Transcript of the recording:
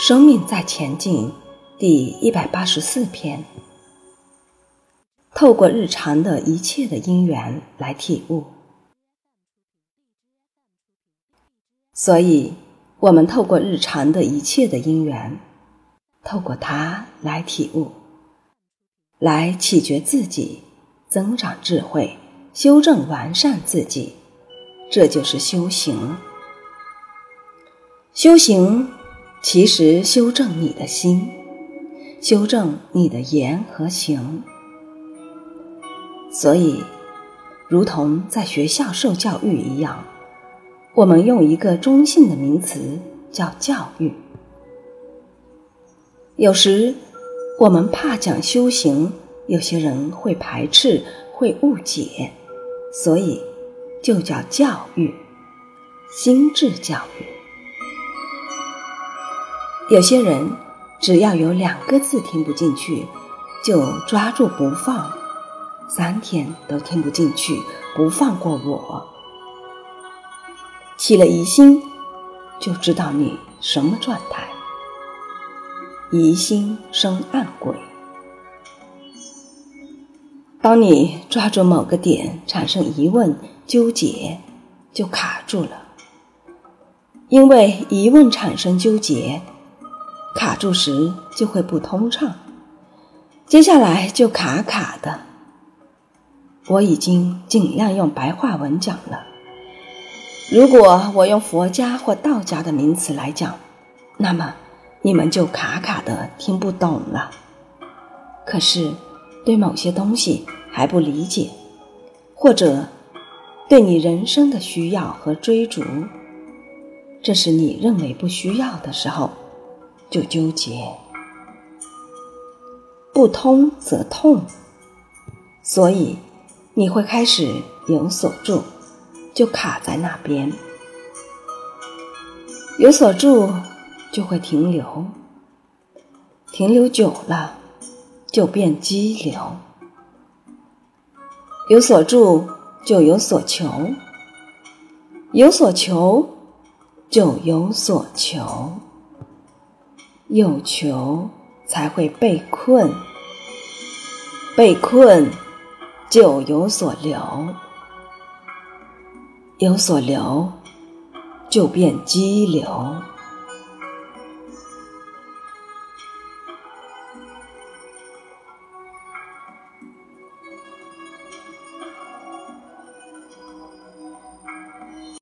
生命在前进，第一百八十四篇。透过日常的一切的因缘来体悟，所以我们透过日常的一切的因缘，透过它来体悟，来启觉自己，增长智慧，修正完善自己，这就是修行。修行其实修正你的心，修正你的言和行。所以，如同在学校受教育一样，我们用一个中性的名词叫教育。有时我们怕讲修行，有些人会排斥，会误解，所以就叫教育，心智教育。有些人只要有两个字听不进去，就抓住不放，三天都听不进去，不放过我。起了疑心，就知道你什么状态。疑心生暗鬼。当你抓住某个点产生疑问、纠结，就卡住了。因为疑问产生纠结。卡住时就会不通畅，接下来就卡卡的。我已经尽量用白话文讲了。如果我用佛家或道家的名词来讲，那么你们就卡卡的听不懂了。可是对某些东西还不理解，或者对你人生的需要和追逐，这是你认为不需要的时候。就纠结，不通则痛，所以你会开始有所住，就卡在那边；有所住就会停留，停留久了就变激流；有所住就有所求，有所求就有所求。有求才会被困，被困就有所留，有所留就变激流。